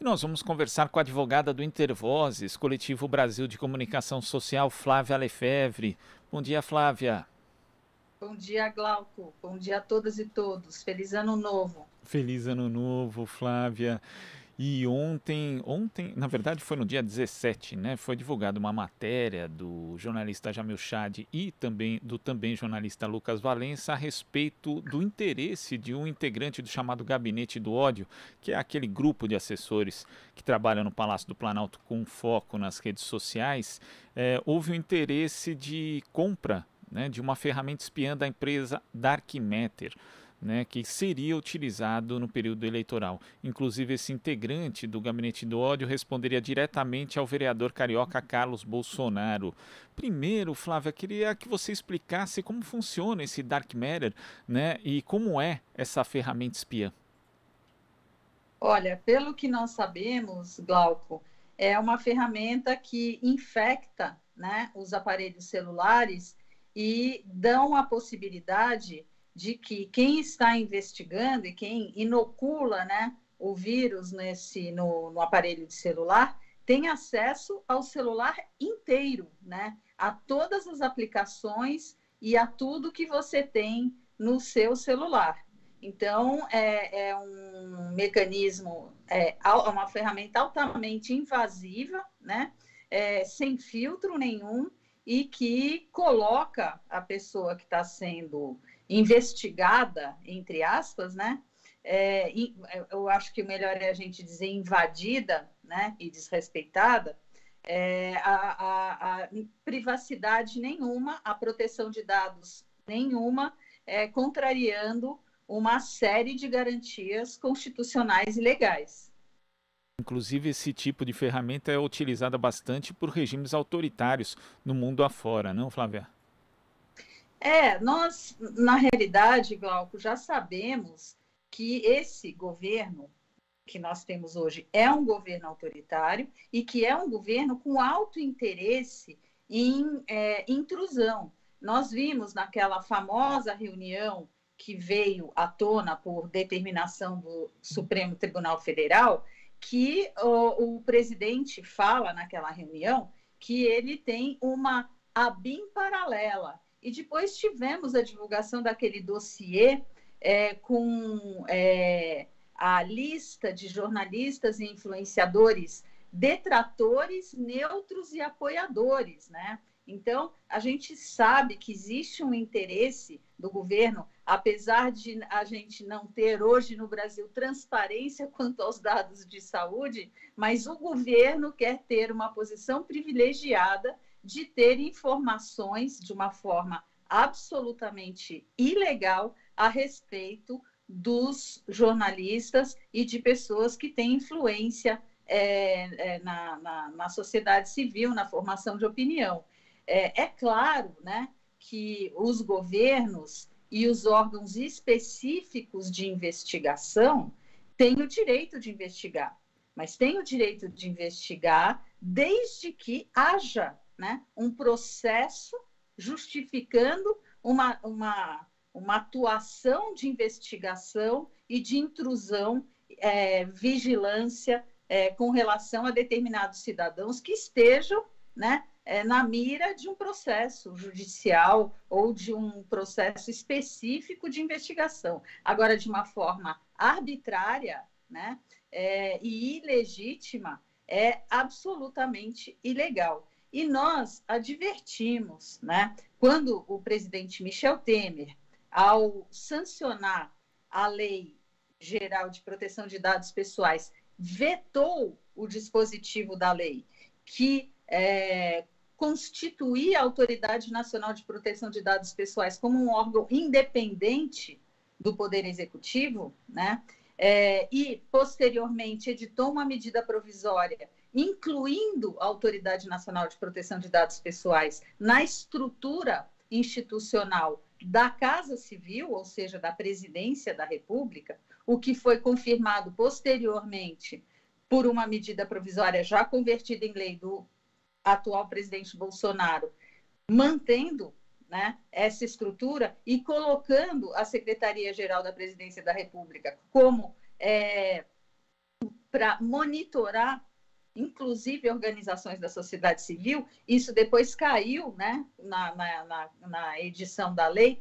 E nós vamos conversar com a advogada do Intervozes, Coletivo Brasil de Comunicação Social, Flávia Lefevre. Bom dia, Flávia. Bom dia, Glauco. Bom dia a todas e todos. Feliz ano novo. Feliz ano novo, Flávia. E ontem, ontem, na verdade foi no dia 17, né, foi divulgada uma matéria do jornalista Jamil Chad e também do também jornalista Lucas Valença a respeito do interesse de um integrante do chamado Gabinete do Ódio, que é aquele grupo de assessores que trabalha no Palácio do Planalto com foco nas redes sociais. É, houve o um interesse de compra né, de uma ferramenta espiã da empresa Dark Matter né, que seria utilizado no período eleitoral. Inclusive, esse integrante do gabinete do ódio responderia diretamente ao vereador carioca Carlos Bolsonaro. Primeiro, Flávia, queria que você explicasse como funciona esse Dark Matter né, e como é essa ferramenta espiã. Olha, pelo que nós sabemos, Glauco, é uma ferramenta que infecta né, os aparelhos celulares e dão a possibilidade de que quem está investigando e quem inocula né, o vírus nesse, no, no aparelho de celular tem acesso ao celular inteiro, né, a todas as aplicações e a tudo que você tem no seu celular. Então, é, é um mecanismo, é, é uma ferramenta altamente invasiva, né, é, sem filtro nenhum, e que coloca a pessoa que está sendo investigada, entre aspas, né? É, eu acho que o melhor é a gente dizer invadida né, e desrespeitada, é, a, a, a, privacidade nenhuma, a proteção de dados nenhuma, é, contrariando uma série de garantias constitucionais e legais. Inclusive, esse tipo de ferramenta é utilizada bastante por regimes autoritários no mundo afora, não, Flávia? É, nós, na realidade, Glauco, já sabemos que esse governo que nós temos hoje é um governo autoritário e que é um governo com alto interesse em é, intrusão. Nós vimos naquela famosa reunião que veio à tona por determinação do Supremo Tribunal Federal, que o, o presidente fala naquela reunião que ele tem uma ABIN paralela e depois tivemos a divulgação daquele dossiê é, com é, a lista de jornalistas e influenciadores detratores, neutros e apoiadores, né? Então, a gente sabe que existe um interesse do governo, apesar de a gente não ter hoje no Brasil transparência quanto aos dados de saúde, mas o governo quer ter uma posição privilegiada de ter informações de uma forma absolutamente ilegal a respeito dos jornalistas e de pessoas que têm influência é, é, na, na, na, sociedade civil, na formação de opinião. É, é claro né, que os governos e os órgãos específicos de investigação têm o direito de investigar, mas têm o direito de investigar desde que haja né, um processo justificando uma, uma, uma atuação de investigação e de intrusão, é, vigilância é, com relação a determinados cidadãos que estejam né, é, na mira de um processo judicial ou de um processo específico de investigação. Agora, de uma forma arbitrária né, é, e ilegítima, é absolutamente ilegal. E nós advertimos, né, quando o presidente Michel Temer, ao sancionar a Lei Geral de Proteção de Dados Pessoais, vetou o dispositivo da lei que é, constituía a Autoridade Nacional de Proteção de Dados Pessoais como um órgão independente do Poder Executivo, né? É, e posteriormente editou uma medida provisória incluindo a Autoridade Nacional de Proteção de Dados Pessoais na estrutura institucional da Casa Civil, ou seja, da Presidência da República, o que foi confirmado posteriormente por uma medida provisória já convertida em lei do atual presidente Bolsonaro, mantendo né, essa estrutura e colocando a Secretaria-Geral da Presidência da República como é, para monitorar, inclusive organizações da sociedade civil. Isso depois caiu né, na, na, na, na edição da lei,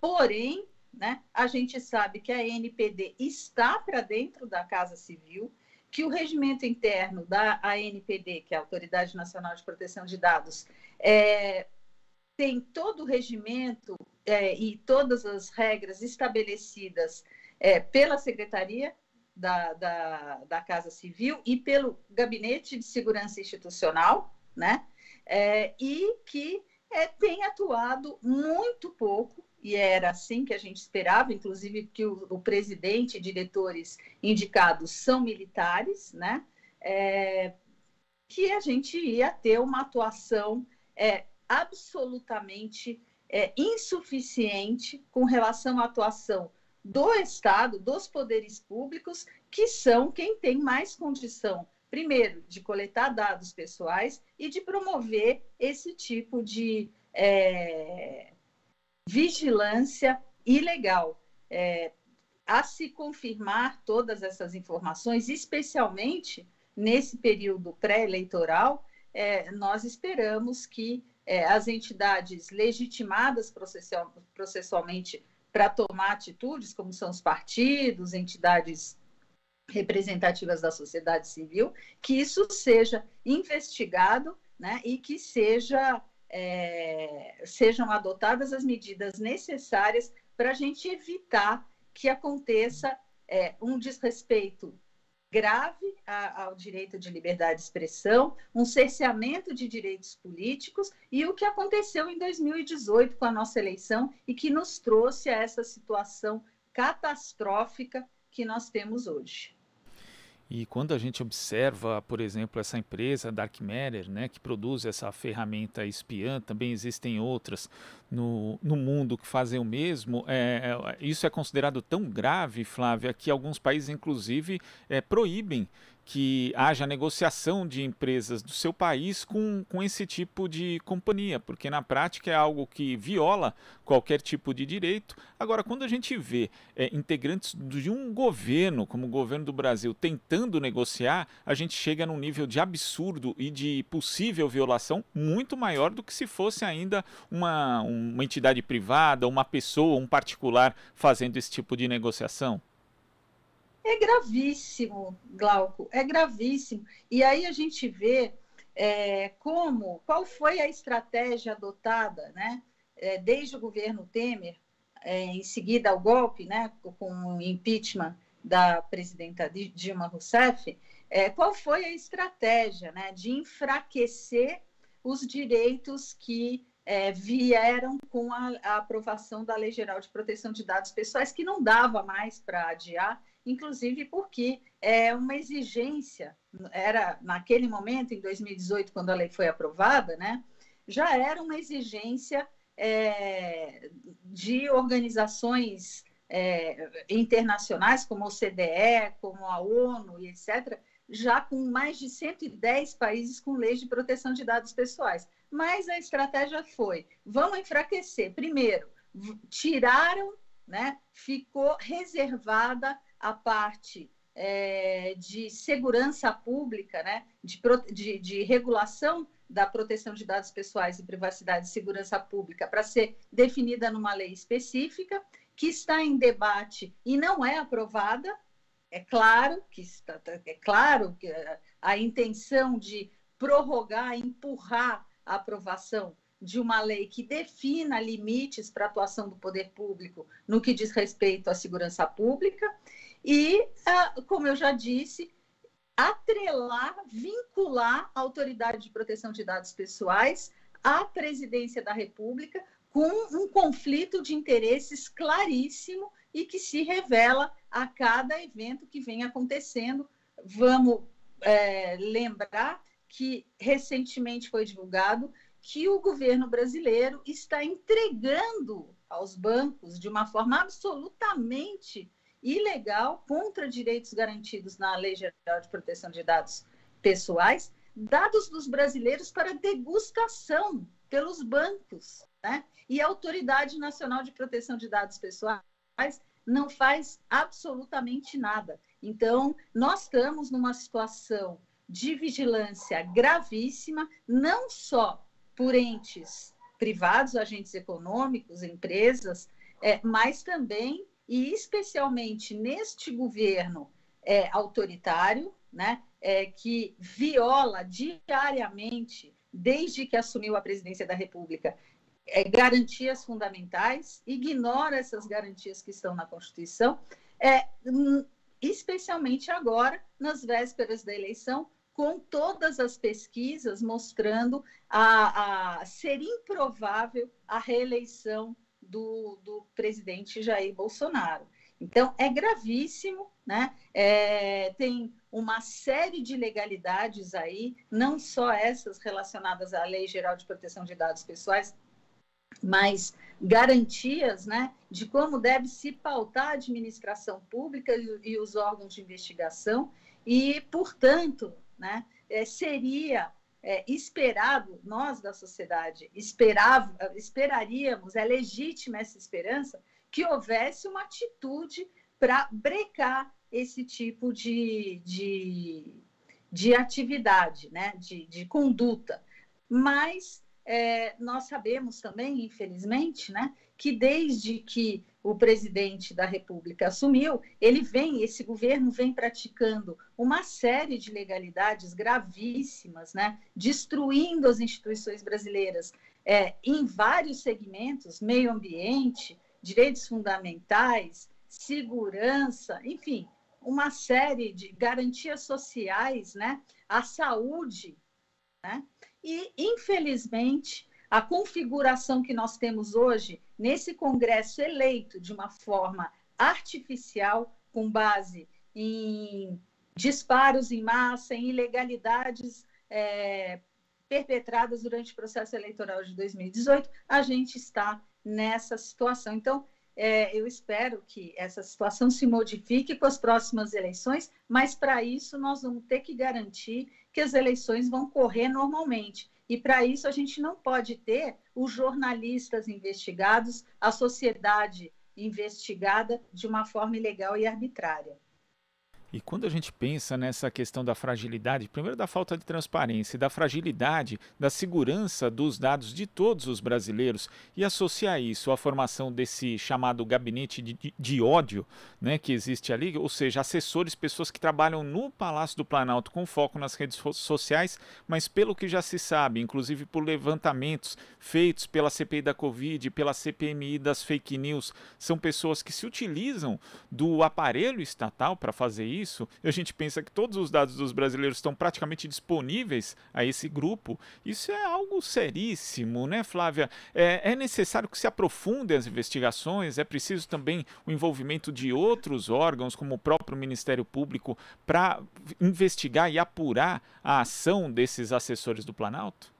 porém, né, a gente sabe que a NPD está para dentro da Casa Civil, que o regimento interno da ANPD, que é a Autoridade Nacional de Proteção de Dados, é, tem todo o regimento é, e todas as regras estabelecidas é, pela Secretaria da, da, da, Casa Civil e pelo Gabinete de Segurança Institucional, né? É, e que é, tem atuado muito pouco, e era assim que a gente esperava, inclusive que o, o presidente e diretores indicados são militares, né? É, que a gente ia ter uma atuação é, absolutamente é, insuficiente com relação à atuação do Estado, dos poderes públicos, que são quem tem mais condição, primeiro, de coletar dados pessoais e de promover esse tipo de é, vigilância ilegal. É, a se confirmar todas essas informações, especialmente nesse período pré-eleitoral, é, nós esperamos que é, as entidades legitimadas processual, processualmente para tomar atitudes, como são os partidos, entidades representativas da sociedade civil, que isso seja investigado né, e que seja, é, sejam adotadas as medidas necessárias para a gente evitar que aconteça é, um desrespeito grave ao direito de liberdade de expressão, um cerceamento de direitos políticos e o que aconteceu em 2018 com a nossa eleição e que nos trouxe a essa situação catastrófica que nós temos hoje. E quando a gente observa, por exemplo, essa empresa Dark Matter, né, que produz essa ferramenta espiã, também existem outras no, no mundo que fazem o mesmo. É, é, isso é considerado tão grave, Flávia, que alguns países, inclusive, é, proíbem que haja negociação de empresas do seu país com, com esse tipo de companhia, porque na prática é algo que viola qualquer tipo de direito. Agora, quando a gente vê é, integrantes de um governo, como o governo do Brasil, tentando negociar, a gente chega num nível de absurdo e de possível violação muito maior do que se fosse ainda uma, uma entidade privada, uma pessoa, um particular fazendo esse tipo de negociação. É gravíssimo, Glauco, é gravíssimo. E aí a gente vê é, como, qual foi a estratégia adotada, né, é, desde o governo Temer, é, em seguida ao golpe, né, com o impeachment da presidenta Dilma Rousseff, é, qual foi a estratégia né, de enfraquecer os direitos que é, vieram com a, a, aprovação da Lei Geral de Proteção de Dados Pessoais, que não dava mais para adiar, inclusive porque é uma exigência, era naquele momento, em 2018, quando a lei foi aprovada, né, já era uma exigência é, de organizações é, internacionais, como o CDE, como a ONU e etc., já com mais de 110 países com leis de proteção de dados pessoais. Mas a estratégia foi: vamos enfraquecer. Primeiro, tiraram, né, ficou reservada a parte é, de segurança pública, né, de, de, de regulação da proteção de dados pessoais e privacidade e segurança pública para ser definida numa lei específica, que está em debate e não é aprovada. É claro que está, é claro que a intenção de prorrogar, empurrar a aprovação de uma lei que defina limites para a atuação do poder público no que diz respeito à segurança pública e, ah, como eu já disse, atrelar, vincular a autoridade de proteção de dados pessoais à presidência da República com um conflito de interesses claríssimo e que se revela a cada evento que vem acontecendo. Vamos é, lembrar que recentemente foi divulgado que o governo brasileiro está entregando aos bancos de uma forma absolutamente ilegal contra direitos garantidos na Lei Geral de Proteção de Dados Pessoais, dados dos brasileiros para degustação pelos bancos, né? E a Autoridade Nacional de Proteção de Dados Pessoais não faz absolutamente nada. Então, nós estamos numa situação de vigilância gravíssima, não só por entes privados, agentes econômicos, empresas, é, mas também e especialmente neste governo é, autoritário, né, é, que viola diariamente, desde que assumiu a presidência da República, é, garantias fundamentais, ignora essas garantias que estão na Constituição, é, hum, especialmente agora, nas vésperas da eleição, com todas as pesquisas mostrando a, a ser improvável a reeleição do, do presidente Jair Bolsonaro. Então, é gravíssimo, né? É, tem uma série de legalidades aí, não só essas relacionadas à Lei Geral de Proteção de Dados Pessoais, mas garantias né, de como deve se pautar a administração pública e, e os órgãos de investigação, e, portanto, né, é, seria é, esperado, nós da sociedade esperava, esperaríamos, é legítima essa esperança, que houvesse uma atitude para brecar esse tipo de, de, de atividade, né? de, de conduta. Mas é, nós sabemos também, infelizmente, né, que desde que o presidente da República assumiu, ele vem, esse governo vem praticando uma série de legalidades gravíssimas, né, destruindo as instituições brasileiras é, em vários segmentos, meio ambiente, direitos fundamentais, segurança, enfim, uma série de garantias sociais, né, a saúde, né, e, infelizmente, a configuração que nós temos hoje, nesse Congresso eleito de uma forma artificial, com base em disparos em massa, em ilegalidades é, perpetradas durante o processo eleitoral de 2018, a gente está nessa situação. Então, é, eu espero que essa situação se modifique com as próximas eleições, mas para isso nós vamos ter que garantir que as eleições vão correr normalmente. E para isso a gente não pode ter os jornalistas investigados, a sociedade investigada de uma forma ilegal e arbitrária. E quando a gente pensa nessa questão da fragilidade, primeiro da falta de transparência da fragilidade da segurança dos dados de todos os brasileiros e associar isso à formação desse chamado gabinete de, de, de ódio né, que existe ali, ou seja, assessores, pessoas que trabalham no Palácio do Planalto com foco nas redes sociais, mas pelo que já se sabe, inclusive por levantamentos feitos pela CPI da Covid, pela CPMI das fake news, são pessoas que se utilizam do aparelho estatal para fazer isso isso, a gente pensa que todos os dados dos brasileiros estão praticamente disponíveis a esse grupo, isso é algo seríssimo, né, Flávia? É, é necessário que se aprofundem as investigações, é preciso também o envolvimento de outros órgãos, como o próprio Ministério Público, para investigar e apurar a ação desses assessores do Planalto?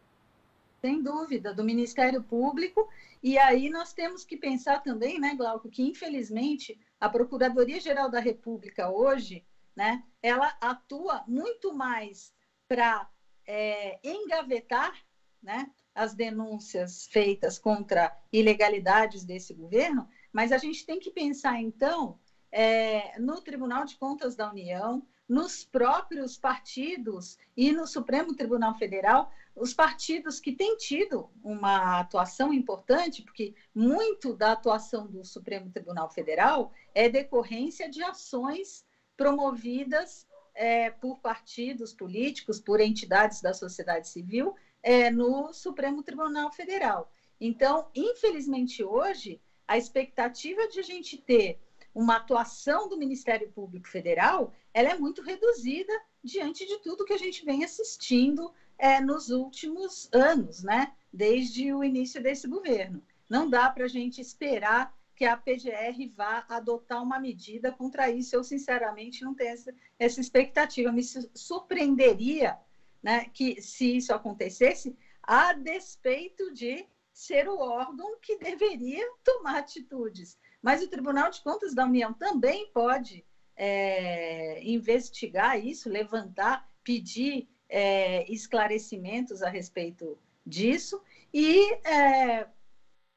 Sem dúvida, do Ministério Público. E aí nós temos que pensar também, né, Glauco, que infelizmente a Procuradoria-Geral da República hoje, né, ela atua muito mais para é, engavetar né, as denúncias feitas contra ilegalidades desse governo, mas a gente tem que pensar, então, é, no Tribunal de Contas da União, nos próprios partidos e no Supremo Tribunal Federal, os partidos que têm tido uma atuação importante, porque muito da atuação do Supremo Tribunal Federal é decorrência de ações promovidas é, por partidos políticos, por entidades da sociedade civil, é, no Supremo Tribunal Federal. Então, infelizmente, hoje, a expectativa de a gente ter uma atuação do Ministério Público Federal, ela é muito reduzida diante de tudo que a gente vem assistindo é, nos últimos anos, né? desde o início desse governo. Não dá para a gente esperar que a PGR vá adotar uma medida contra isso. Eu, sinceramente, não tenho essa, essa expectativa. Me surpreenderia né, que, se isso acontecesse, a despeito de ser o órgão que deveria tomar atitudes. Mas o Tribunal de Contas da União também pode é, investigar isso, levantar, pedir é, esclarecimentos a respeito disso e é,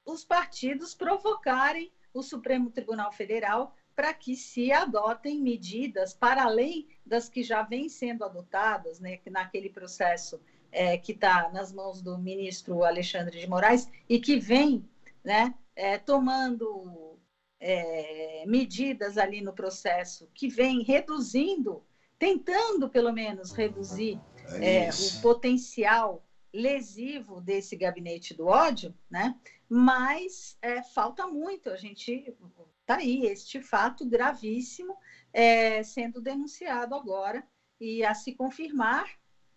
os partidos provocarem o Supremo Tribunal Federal para que se adotem medidas para além das que já vêm sendo adotadas, né, naquele processo é, que está nas mãos do ministro Alexandre de Moraes e que vem né, é, tomando é, medidas ali no processo, que vem reduzindo, tentando pelo menos reduzir é, o potencial lesivo desse gabinete do ódio, né? mas é, falta muito. A gente está aí, este fato gravíssimo é, sendo denunciado agora, e a se confirmar,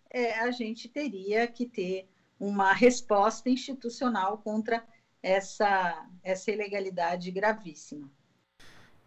é, a gente teria que ter uma resposta institucional contra essa, essa ilegalidade gravíssima.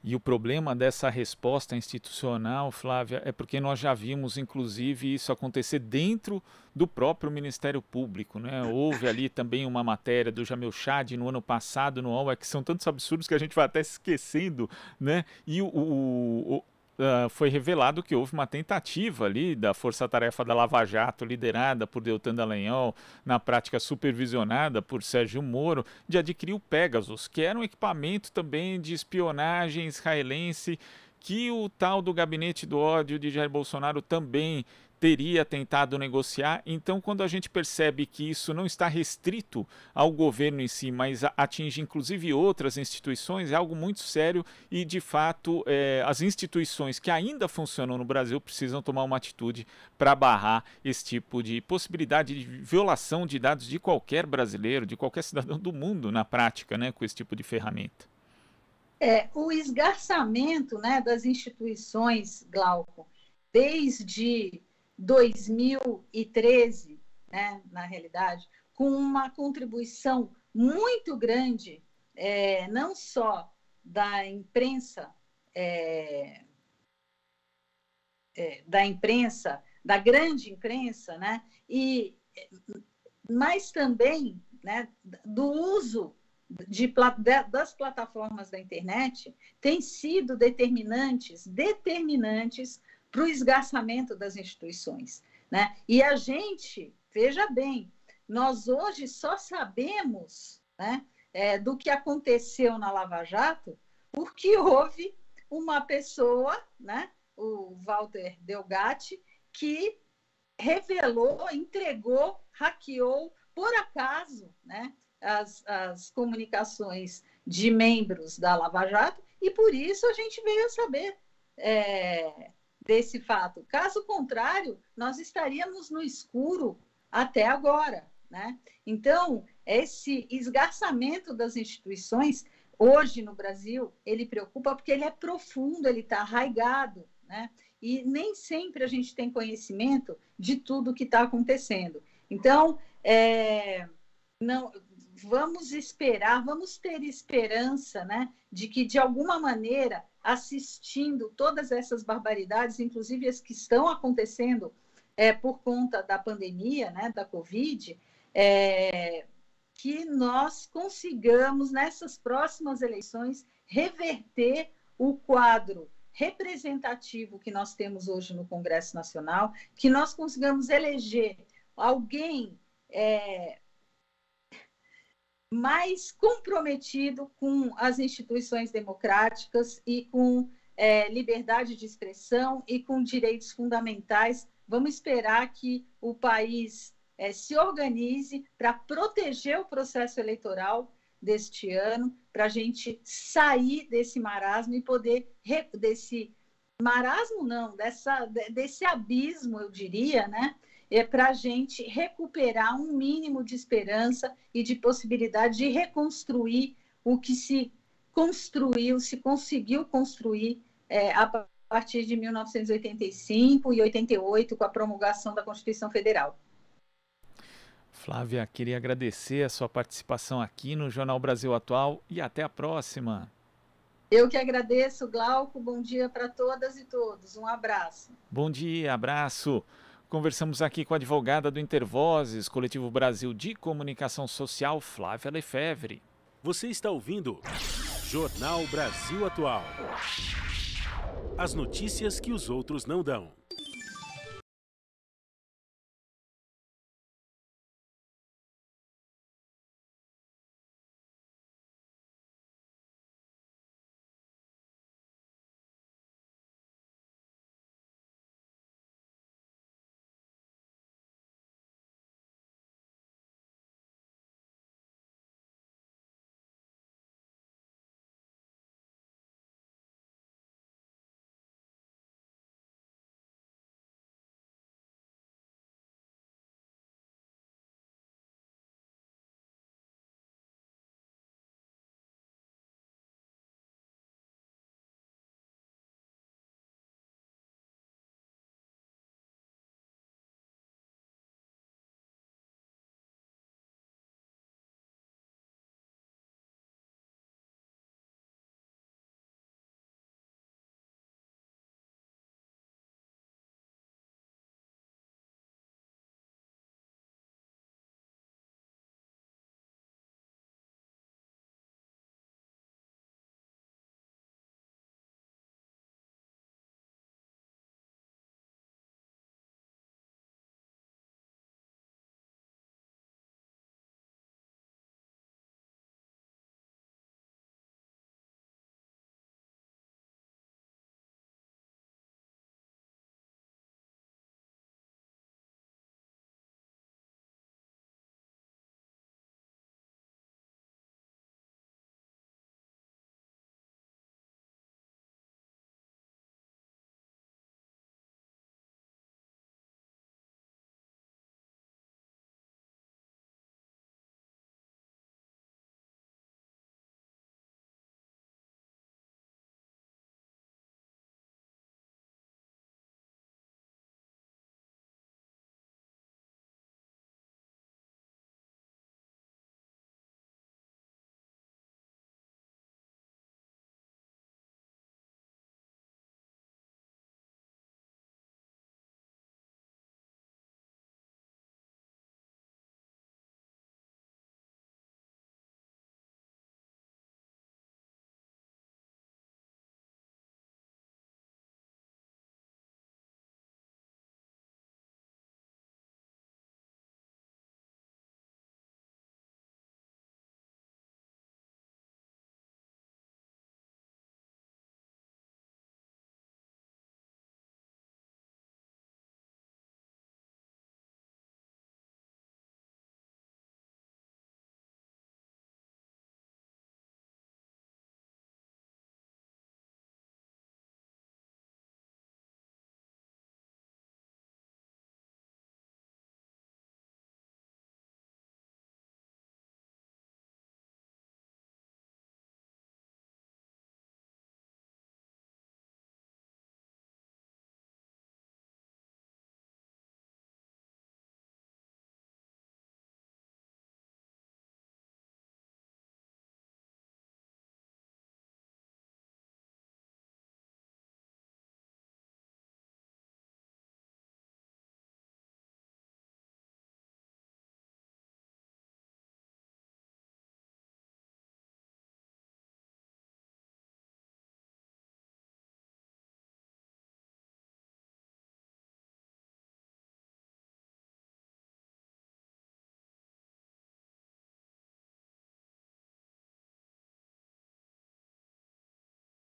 E o problema dessa resposta institucional, Flávia, é porque nós já vimos, inclusive, isso acontecer dentro do próprio Ministério Público. Né? Houve ali também uma matéria do Jamil Chad no ano passado no UOL, é que são tantos absurdos que a gente vai até esquecendo, né? E o, o, uh, foi revelado que houve uma tentativa ali da Força-Tarefa da Lava Jato, liderada por Deltan Dallagnol, na prática supervisionada por Sérgio Moro, de adquirir o Pegasus, que era um equipamento também de espionagem israelense que o tal do gabinete do ódio de Jair Bolsonaro também teria tentado negociar. Então, quando a gente percebe que isso não está restrito ao governo em si, mas atinge inclusive outras instituições, é algo muito sério e, de fato, é, as instituições que ainda funcionam no Brasil precisam tomar uma atitude para barrar esse tipo de possibilidade de violação de dados de qualquer brasileiro, de qualquer cidadão do mundo na prática, né, com esse tipo de ferramenta. É, o esgarçamento né, das instituições, Glauco, desde 2013, né, na realidade, com uma contribuição muito grande, é, não só da imprensa, é, é, da imprensa, da grande imprensa, né, e, mas também né, do uso de, das plataformas da internet, tem sido determinantes, determinantes para o esgarçamento das instituições. Né? E a gente, veja bem, nós hoje só sabemos né, é, do que aconteceu na Lava Jato porque houve uma pessoa, né, o Walter Delgatti, que revelou, entregou, hackeou, por acaso, né, as, as comunicações de membros da Lava Jato, e por isso a gente veio a saber é, desse fato. Caso contrário, nós estaríamos no escuro até agora. Né? Então, esse esgarçamento das instituições, hoje no Brasil, ele preocupa porque ele é profundo, ele está arraigado. Né? E nem sempre a gente tem conhecimento de tudo que está acontecendo. Então, é, não, vamos esperar, vamos ter esperança né, de que, de alguma maneira, assistindo todas essas barbaridades, inclusive as que estão acontecendo é, por conta da pandemia, né, da Covid, é, que nós consigamos, nessas próximas eleições, reverter o quadro representativo que nós temos hoje no Congresso Nacional, que nós consigamos eleger alguém é, mais comprometido com as instituições democráticas e com é, liberdade de expressão e com direitos fundamentais. Vamos esperar que o país é, se organize para proteger o processo eleitoral deste ano, para a gente sair desse marasmo e poder desse marasmo não, dessa, desse abismo, eu diria, né? É para a gente recuperar um mínimo de esperança e de possibilidade de reconstruir o que se construiu, se conseguiu construir é, a partir de 1985 e 88, com a promulgação da Constituição Federal. Flávia, queria agradecer a sua participação aqui no Jornal Brasil Atual e até a próxima. Eu que agradeço, Glauco. Bom dia para todas e todos. Um abraço. Bom dia, abraço. Conversamos aqui com a advogada do Intervozes, Coletivo Brasil de Comunicação Social, Flávia Lefevre. Você está ouvindo Jornal Brasil Atual. As notícias que os outros não dão.